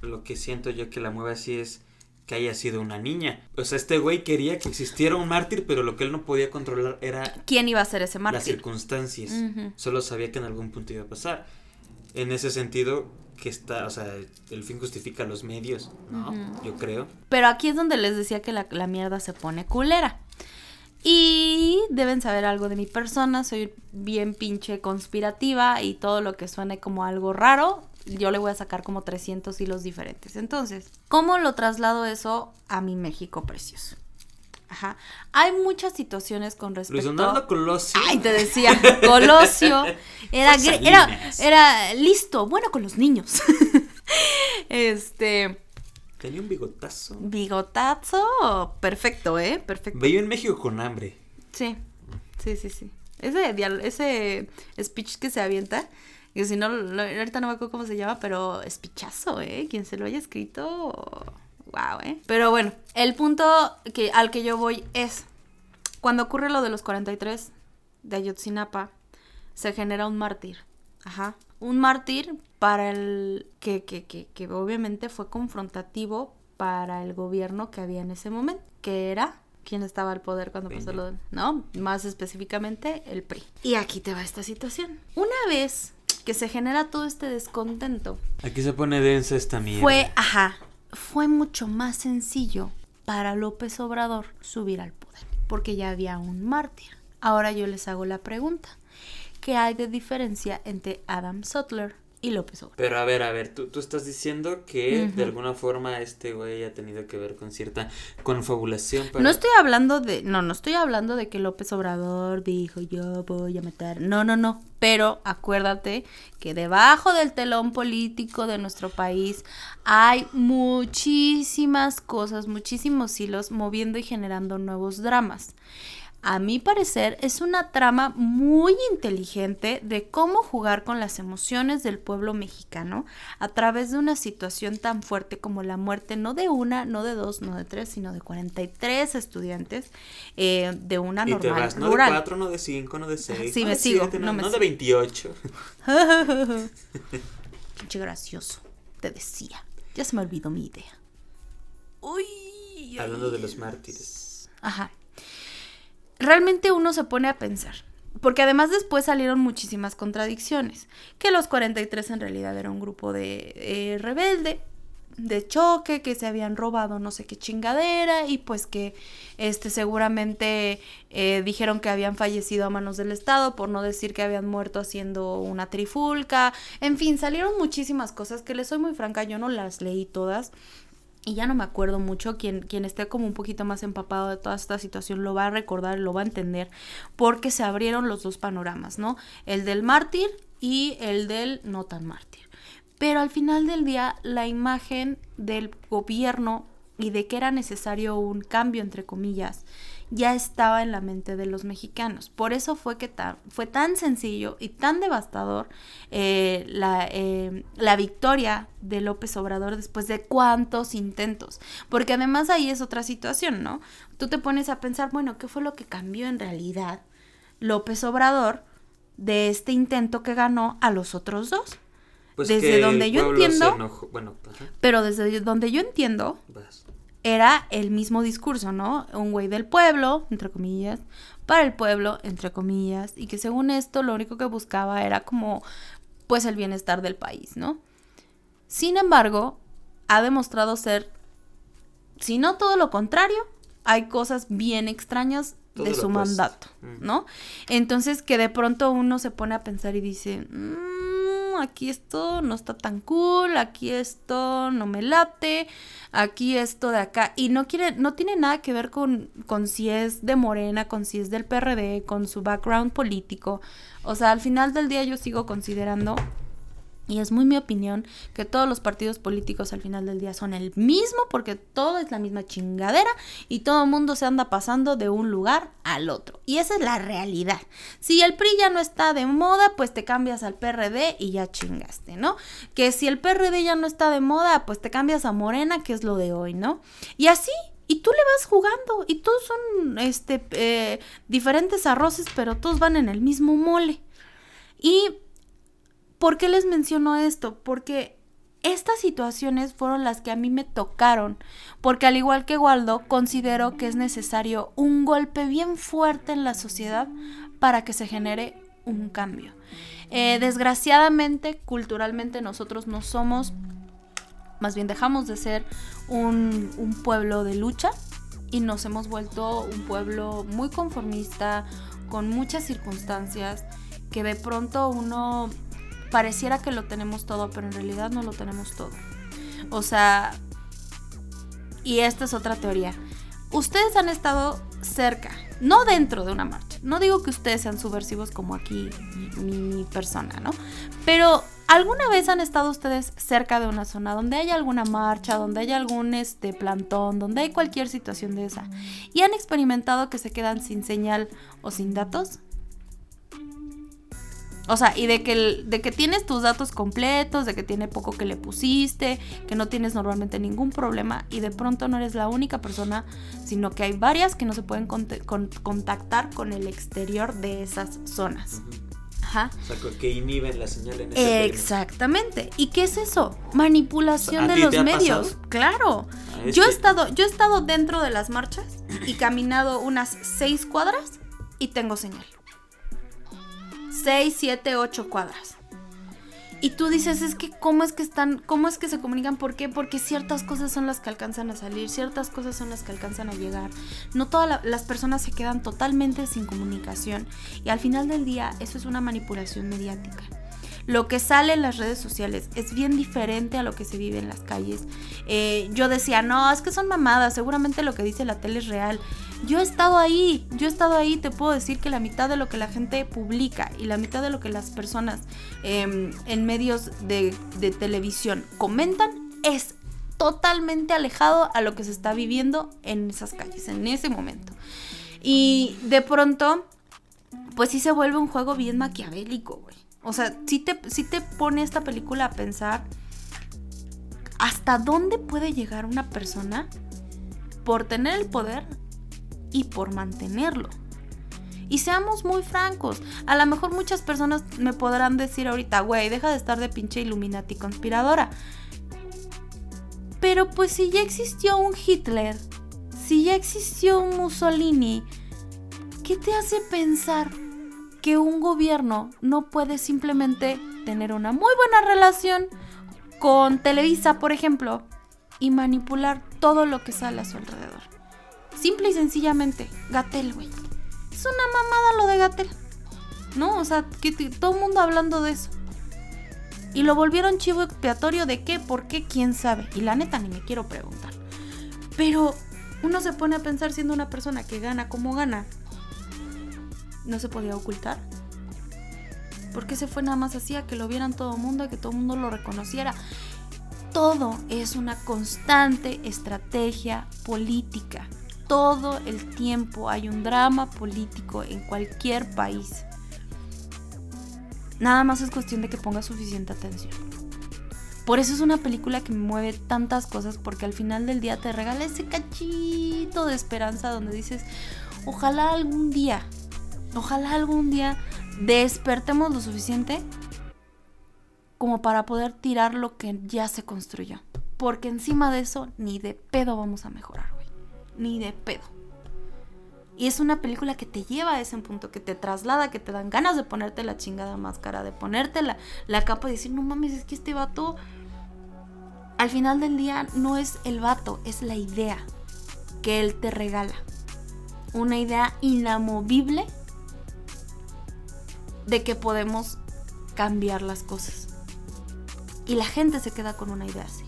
lo que siento yo que la mueve así es que haya sido una niña. O sea, este güey quería que existiera un mártir, pero lo que él no podía controlar era... ¿Quién iba a ser ese mártir? Las circunstancias. Solo sabía que en algún punto iba a pasar. En ese sentido, que está, o sea, el fin justifica los medios, ¿no? Yo creo. Pero aquí es donde les decía que la, la mierda se pone culera. Y deben saber algo de mi persona, soy bien pinche conspirativa y todo lo que suene como algo raro, yo le voy a sacar como 300 hilos diferentes. Entonces, ¿cómo lo traslado eso a mi México precioso? Ajá. Hay muchas situaciones con respecto. Luis Colosio. Ay, te decía, *laughs* Colosio era, era, era listo, bueno con los niños. *laughs* este. Tenía un bigotazo. Bigotazo, perfecto, ¿eh? Perfecto. Veía en México con hambre. Sí, sí, sí, sí. Ese, ese speech que se avienta, que si no, ahorita no me acuerdo cómo se llama, pero speechazo, ¿eh? Quien se lo haya escrito, wow, ¿eh? Pero bueno, el punto que, al que yo voy es, cuando ocurre lo de los 43 de Ayotzinapa, se genera un mártir. Ajá. Un mártir para el que, que, que, que obviamente fue confrontativo para el gobierno que había en ese momento, que era quién estaba al poder cuando pasó lo, ¿no? Más específicamente el PRI. Y aquí te va esta situación. Una vez que se genera todo este descontento. Aquí se pone densa esta mierda. Fue, ajá, fue mucho más sencillo para López Obrador subir al poder, porque ya había un mártir. Ahora yo les hago la pregunta. ¿Qué hay de diferencia entre Adam Sutler y López Obrador? Pero a ver, a ver, tú, tú estás diciendo que de alguna forma este güey ha tenido que ver con cierta confabulación para... No estoy hablando de, no, no estoy hablando de que López Obrador dijo yo voy a matar, no, no, no, pero acuérdate que debajo del telón político de nuestro país hay muchísimas cosas, muchísimos hilos moviendo y generando nuevos dramas a mi parecer, es una trama muy inteligente de cómo jugar con las emociones del pueblo mexicano a través de una situación tan fuerte como la muerte no de una, no de dos, no de tres, sino de 43 estudiantes eh, de una y normal te vas, no rural. de cuatro, no de cinco, no de seis. Sí, no me de sigo, siete, no no, me no de sigo. 28. *laughs* Pinche gracioso, te decía. Ya se me olvidó mi idea. Uy. Hablando de los mártires. Ajá. Realmente uno se pone a pensar. Porque además después salieron muchísimas contradicciones. Que los 43 en realidad era un grupo de eh, rebelde, de choque, que se habían robado no sé qué chingadera y pues que este seguramente eh, dijeron que habían fallecido a manos del Estado, por no decir que habían muerto haciendo una trifulca. En fin, salieron muchísimas cosas que les soy muy franca, yo no las leí todas y ya no me acuerdo mucho, quien, esté como un poquito más empapado de toda esta situación lo va a recordar, lo va a entender, porque se abrieron los dos panoramas, ¿no? El del mártir y el del no tan mártir. Pero al final del día, la imagen del gobierno y de que era necesario un cambio, entre comillas, ya estaba en la mente de los mexicanos. Por eso fue que ta- fue tan sencillo y tan devastador eh, la, eh, la victoria de López Obrador después de cuántos intentos. Porque además ahí es otra situación, ¿no? Tú te pones a pensar, bueno, ¿qué fue lo que cambió en realidad López Obrador de este intento que ganó a los otros dos? Pues Desde donde yo entiendo- enojó- Bueno, Pero desde donde yo entiendo. Era el mismo discurso, ¿no? Un güey del pueblo, entre comillas, para el pueblo, entre comillas, y que según esto lo único que buscaba era como, pues, el bienestar del país, ¿no? Sin embargo, ha demostrado ser, si no todo lo contrario, hay cosas bien extrañas Todo de su mandato, Mm. ¿no? Entonces que de pronto uno se pone a pensar y dice, "Mm, aquí esto no está tan cool, aquí esto no me late, aquí esto de acá. Y no quiere, no tiene nada que ver con, con si es de Morena, con si es del PRD, con su background político. O sea, al final del día yo sigo considerando y es muy mi opinión que todos los partidos políticos al final del día son el mismo porque todo es la misma chingadera y todo el mundo se anda pasando de un lugar al otro. Y esa es la realidad. Si el PRI ya no está de moda, pues te cambias al PRD y ya chingaste, ¿no? Que si el PRD ya no está de moda, pues te cambias a Morena, que es lo de hoy, ¿no? Y así. Y tú le vas jugando y todos son este eh, diferentes arroces, pero todos van en el mismo mole. Y ¿Por qué les menciono esto? Porque estas situaciones fueron las que a mí me tocaron, porque al igual que Waldo, considero que es necesario un golpe bien fuerte en la sociedad para que se genere un cambio. Eh, desgraciadamente, culturalmente nosotros no somos, más bien dejamos de ser un, un pueblo de lucha y nos hemos vuelto un pueblo muy conformista, con muchas circunstancias, que de pronto uno pareciera que lo tenemos todo, pero en realidad no lo tenemos todo. O sea, y esta es otra teoría. Ustedes han estado cerca, no dentro de una marcha. No digo que ustedes sean subversivos como aquí mi, persona, ¿no? Pero ¿alguna vez han estado ustedes cerca de una zona donde haya alguna marcha, donde haya algún este plantón, donde hay cualquier situación de esa y han experimentado que se quedan sin señal o sin datos? O sea, y de que, el- de que tienes tus datos completos, de que tiene poco que le pusiste, que no tienes normalmente ningún problema y de pronto no eres la única persona, sino que hay varias que no se pueden conte- con- contactar con el exterior de esas zonas. Ajá. O sea, que inhiben la señal en ese. Exactamente. ¿Y qué es eso? Manipulación ¿A de ti los medios. pasado? Claro. Ah, Yo he estado, yo he estado dentro de las marchas y caminado unas seis cuadras y tengo señal. Seis, siete, ocho cuadras. Y tú dices, es que cómo es que están, cómo es que se comunican, ¿por qué? Porque ciertas cosas son las que alcanzan a salir, ciertas cosas son las que alcanzan a llegar. No todas las personas se quedan totalmente sin comunicación. Y al final del día, eso es una manipulación mediática. Lo que sale en las redes sociales es bien diferente a lo que se vive en las calles. Eh, yo decía, no, es que son mamadas, seguramente lo que dice la tele es real. Yo he estado ahí, yo he estado ahí, te puedo decir que la mitad de lo que la gente publica y la mitad de lo que las personas em, en medios de, de televisión comentan es totalmente alejado a lo que se está viviendo en esas calles, en ese momento. Y de pronto, pues sí se vuelve un juego bien maquiavélico, güey. O sea, sí te, te pone esta película a pensar hasta dónde puede llegar una persona por tener el poder y por mantenerlo. Y seamos muy francos, a lo mejor muchas personas me podrán decir ahorita, güey, deja de estar de pinche Illuminati conspiradora. Pero pues si ya existió un Hitler, si ya existió un Mussolini, ¿qué te hace pensar que un gobierno no puede simplemente tener una muy buena relación con Televisa, por ejemplo, y manipular todo lo que sale a su alrededor. Simple y sencillamente, Gatel, güey. Es una mamada lo de Gatel. ¿No? O sea, que todo el mundo hablando de eso. Y lo volvieron chivo expiatorio de qué, por qué, quién sabe. Y la neta ni me quiero preguntar. Pero uno se pone a pensar siendo una persona que gana como gana no se podía ocultar. Porque se fue nada más así a que lo vieran todo el mundo, a que todo el mundo lo reconociera. Todo es una constante estrategia política. Todo el tiempo hay un drama político en cualquier país. Nada más es cuestión de que ponga suficiente atención. Por eso es una película que me mueve tantas cosas porque al final del día te regala ese cachito de esperanza donde dices, ojalá algún día Ojalá algún día despertemos lo suficiente como para poder tirar lo que ya se construyó. Porque encima de eso, ni de pedo vamos a mejorar, güey. Ni de pedo. Y es una película que te lleva a ese punto, que te traslada, que te dan ganas de ponerte la chingada máscara, de ponerte la, capa y decir, no mames, es que este vato, al final del día, no es el vato, es la idea que él te regala. Una idea inamovible de que podemos cambiar las cosas. Y la gente se queda con una idea así.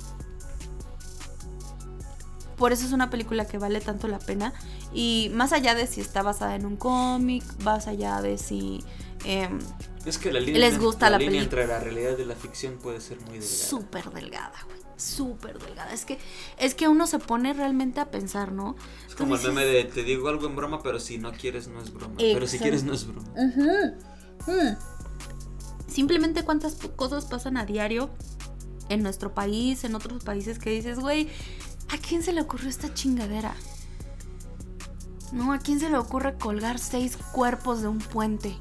Por eso es una película que vale tanto la pena. Y más allá de si está basada en un cómic, más allá de si em, es que la línea, les gusta la, línea entre la realidad y la ficción puede ser muy delgada. Súper delgada, güey. Súper delgada. Es que, es que uno se pone realmente a pensar, ¿no? Es como el meme de te digo algo en broma, pero si no quieres no es broma. Pero si quieres no es broma. Hmm. Simplemente cuántas cosas pasan a diario en nuestro país, en otros países que dices, güey, ¿a quién se le ocurrió esta chingadera? ¿No? ¿A quién se le ocurre colgar seis cuerpos de un puente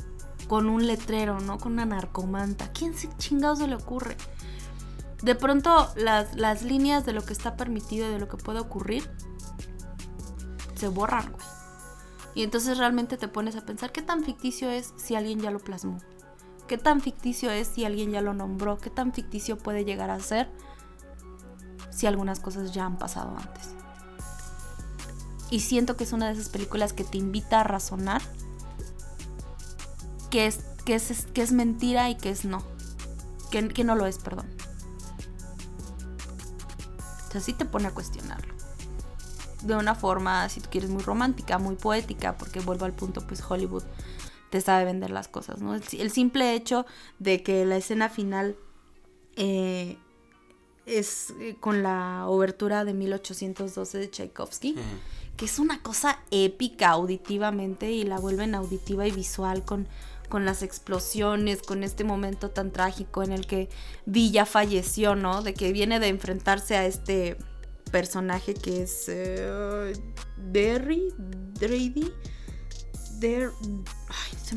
con un letrero, ¿no? Con una narcomanta. ¿A quién se chingado se le ocurre? De pronto las, las líneas de lo que está permitido y de lo que puede ocurrir se borran, güey. Y entonces realmente te pones a pensar qué tan ficticio es si alguien ya lo plasmó. ¿Qué tan ficticio es si alguien ya lo nombró? ¿Qué tan ficticio puede llegar a ser si algunas cosas ya han pasado antes? Y siento que es una de esas películas que te invita a razonar que es, que es, que es mentira y que es no. Que, no lo es, perdón. O sea, sí te pone a cuestionarlo de una forma, si tú quieres, muy romántica, muy poética, porque vuelvo al punto, pues Hollywood te sabe vender las cosas, ¿no? El, simple hecho de que la escena final eh, es eh, con la obertura de 1812 de Tchaikovsky, que es una cosa épica auditivamente y la vuelven auditiva y visual con, con las explosiones, con este momento tan trágico en el que Villa falleció, ¿no? De que viene de enfrentarse a este personaje que es eh, Derry, Drady.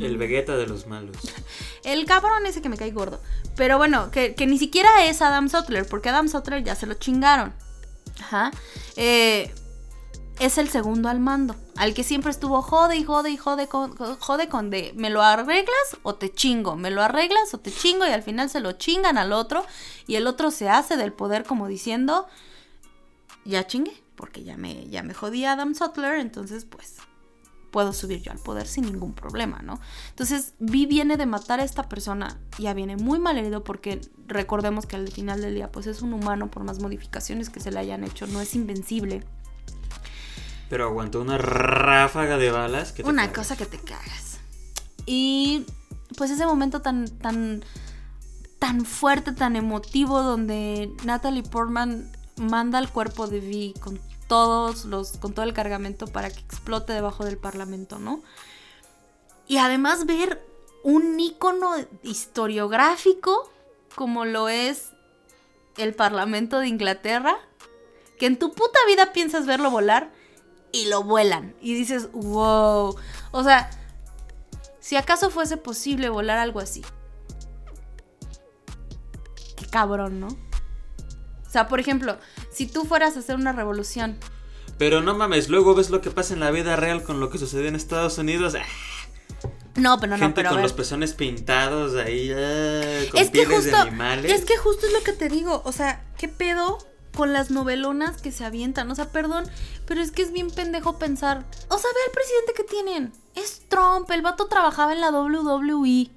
el Vegeta de los malos. *laughs* El cabrón ese que me cae gordo. Pero bueno, que, ni siquiera es Adam Sutler, porque Adam Sutler ya se lo chingaron. Ajá. Eh, es el segundo al mando, al que siempre estuvo jode y jode y jode con, jode con de me lo arreglas o te chingo, me lo arreglas o te chingo y al final se lo chingan al otro y el otro se hace del poder como diciendo ya chingue, porque ya me, ya me jodí a Adam Sutler, entonces pues puedo subir yo al poder sin ningún problema, ¿no? Entonces, Vi viene de matar a esta persona, ya viene muy mal herido porque recordemos que al final del día, pues es un humano, por más modificaciones que se le hayan hecho, no es invencible. Pero aguantó una ráfaga de balas que Una cosa que te cagas. Y pues ese momento tan, tan, tan fuerte, tan emotivo, donde Natalie Portman manda al cuerpo de Vi con todos los, con todo el cargamento para que explote debajo del parlamento, ¿no? Y además ver un ícono historiográfico como lo es el Parlamento de Inglaterra, que en tu puta vida piensas verlo volar y lo vuelan. Y dices, wow. O sea, si acaso fuese posible volar algo así. Qué cabrón, ¿no? O sea, por ejemplo, si tú fueras a hacer una revolución. Pero no mames, luego ves lo que pasa en la vida real con lo que sucede en Estados Unidos. Ah. No, pero no, Gente pero con los pezones pintados ahí, ah, con pieles de animales. Es que justo es lo que te digo, o sea, ¿qué pedo con las novelonas que se avientan? O sea, perdón, pero es que es bien pendejo pensar. O sea, ve al presidente que tienen. Es Trump, el vato trabajaba en la WWE.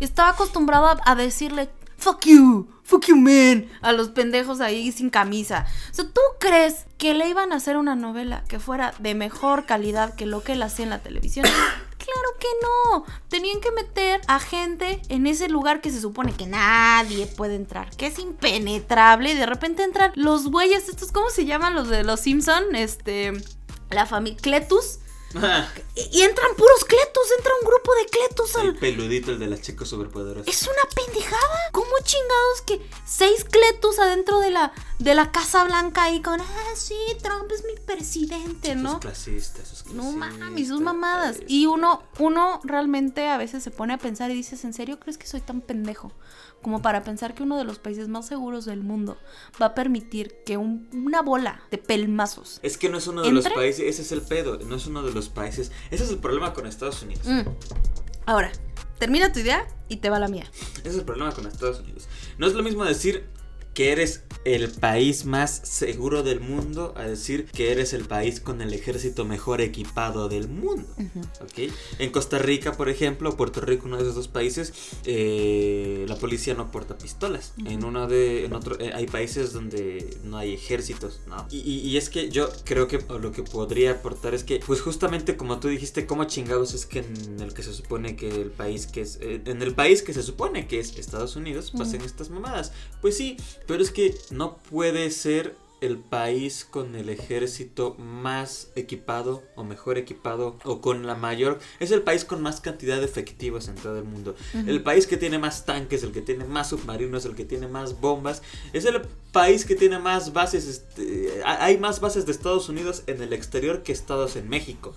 Estaba acostumbrado a decirle fuck you, fuck you man, a los pendejos ahí sin camisa. O sea, ¿tú crees que le iban a hacer una novela que fuera de mejor calidad que lo que él hacía en la televisión? *coughs* Claro que no. Tenían que meter a gente en ese lugar que se supone que nadie puede entrar, que es impenetrable. Y de repente entran los güeyes, estos, ¿cómo se llaman los de los Simpson? Este, la familia Cletus y entran puros cletos, entra un grupo de cletos al. El peludito, el de las chicas superpoderosas. Es una pendejada. ¿Cómo chingados que seis cletos adentro de la, de la Casa Blanca ahí con. Ah, sí, Trump es mi presidente, ¿no? clasistas, No mames, sus mamadas. Y uno, uno realmente a veces se pone a pensar y dices, ¿en serio crees que soy tan pendejo? Como para pensar que uno de los países más seguros del mundo va a permitir que una bola de pelmazos. Es que no es uno de los países, ese es el pedo, no es uno de los países. Ese es el problema con Estados Unidos. Mm. Ahora, termina tu idea y te va la mía. Ese es el problema con Estados Unidos. No es lo mismo decir que eres el país más seguro del mundo a decir que eres el país con el ejército mejor equipado del mundo. En Costa Rica, por ejemplo, Puerto Rico, uno de esos dos países, eh, la policía no porta pistolas. En uno de, en otro, eh, hay países donde no hay ejércitos, ¿no? Y, es que yo creo que lo que podría aportar es que, pues justamente como tú dijiste, ¿cómo chingados es que en el que se supone que el país que es, eh, en el país que se supone que es Estados Unidos, pasen estas mamadas? Pues sí, pero es que no puede ser el país con el ejército más equipado o mejor equipado o con la mayor es el país con más cantidad de efectivos en todo el mundo el país que tiene más tanques el que tiene más submarinos el que tiene más bombas es el país que tiene más bases este, hay más bases de Estados Unidos en el exterior que estados en México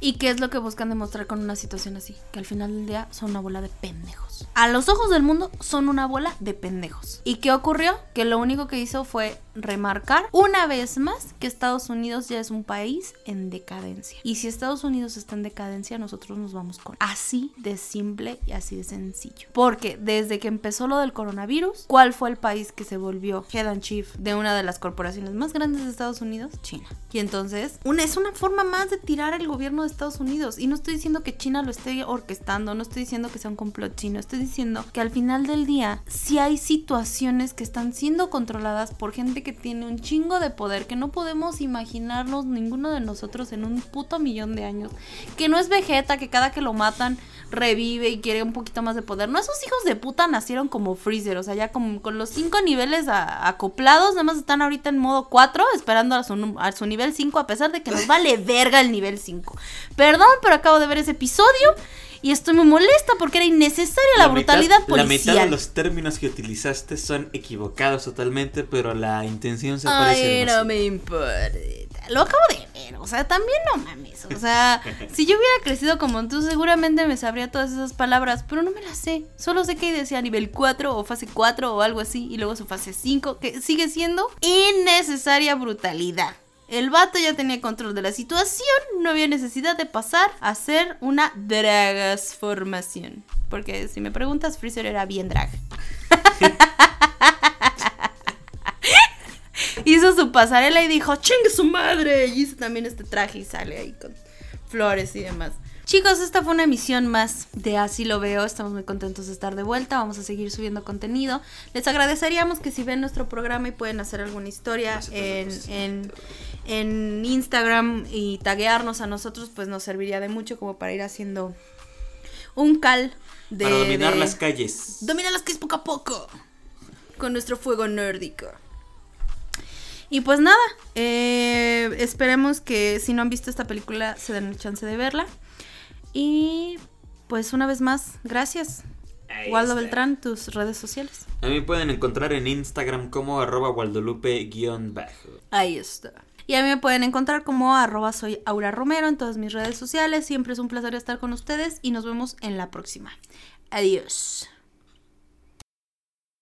¿Y qué es lo que buscan demostrar con una situación así? Que al final del día son una bola de pendejos. A los ojos del mundo son una bola de pendejos. ¿Y qué ocurrió? Que lo único que hizo fue remarcar una vez más que Estados Unidos ya es un país en decadencia. Y si Estados Unidos está en decadencia, nosotros nos vamos con. Así de simple y así de sencillo. Porque desde que empezó lo del coronavirus, ¿cuál fue el país que se volvió head and chief de una de las corporaciones más grandes de Estados Unidos? China. Y entonces, una, es una forma más de tirar el gobierno de Estados Unidos. Y no estoy diciendo que China lo esté orquestando, no estoy diciendo que sea un complot chino, estoy diciendo que al final del día, si hay situaciones que están siendo controladas por gente que tiene un chingo de poder que no podemos imaginarnos ninguno de nosotros en un puto millón de años. Que no es Vegeta, que cada que lo matan revive y quiere un poquito más de poder. No, esos hijos de puta nacieron como Freezer, o sea, ya con, con los cinco niveles acoplados, nada más están ahorita en modo 4, esperando a su, a su nivel 5, a pesar de que nos vale verga el nivel 5. Perdón, pero acabo de ver ese episodio y estoy muy molesta porque era innecesaria la, brutalidad policial. La mitad de los términos que utilizaste son equivocados totalmente, pero la intención se parece Ay, no me importa. Lo acabo de ver, o sea, también no mames. O sea, *laughs* si yo hubiera crecido como tú, seguramente me sabría todas esas palabras, pero no me las sé. Solo sé que decía nivel 4 o fase 4 o algo así, y luego su fase 5, que sigue siendo innecesaria brutalidad. El vato ya tenía control de la situación, no había necesidad de pasar a hacer una dragasformación. Porque si me preguntas, Freezer era bien drag. *laughs* hizo su pasarela y dijo, chingue su madre. Y hizo también este traje y sale ahí con flores y demás. Chicos, esta fue una emisión más de Así lo veo. Estamos muy contentos de estar de vuelta. Vamos a seguir subiendo contenido. Les agradeceríamos que si ven nuestro programa y pueden hacer alguna historia en, en, en Instagram y taguearnos a nosotros, pues nos serviría de mucho como para ir haciendo un cal de... Para dominar de- las calles. Dominar las calles poco a poco. Con nuestro fuego nórdico. Y pues nada, eh, esperemos que si no han visto esta película se den el chance de verla. Y pues una vez más, gracias. Ahí Waldo está. Beltrán, tus redes sociales. A mí me pueden encontrar en Instagram como arroba waldolupe-bajo. Ahí está. Y a mí me pueden encontrar como arroba soy Aura Romero en todas mis redes sociales. Siempre es un placer estar con ustedes y nos vemos en la próxima. Adiós.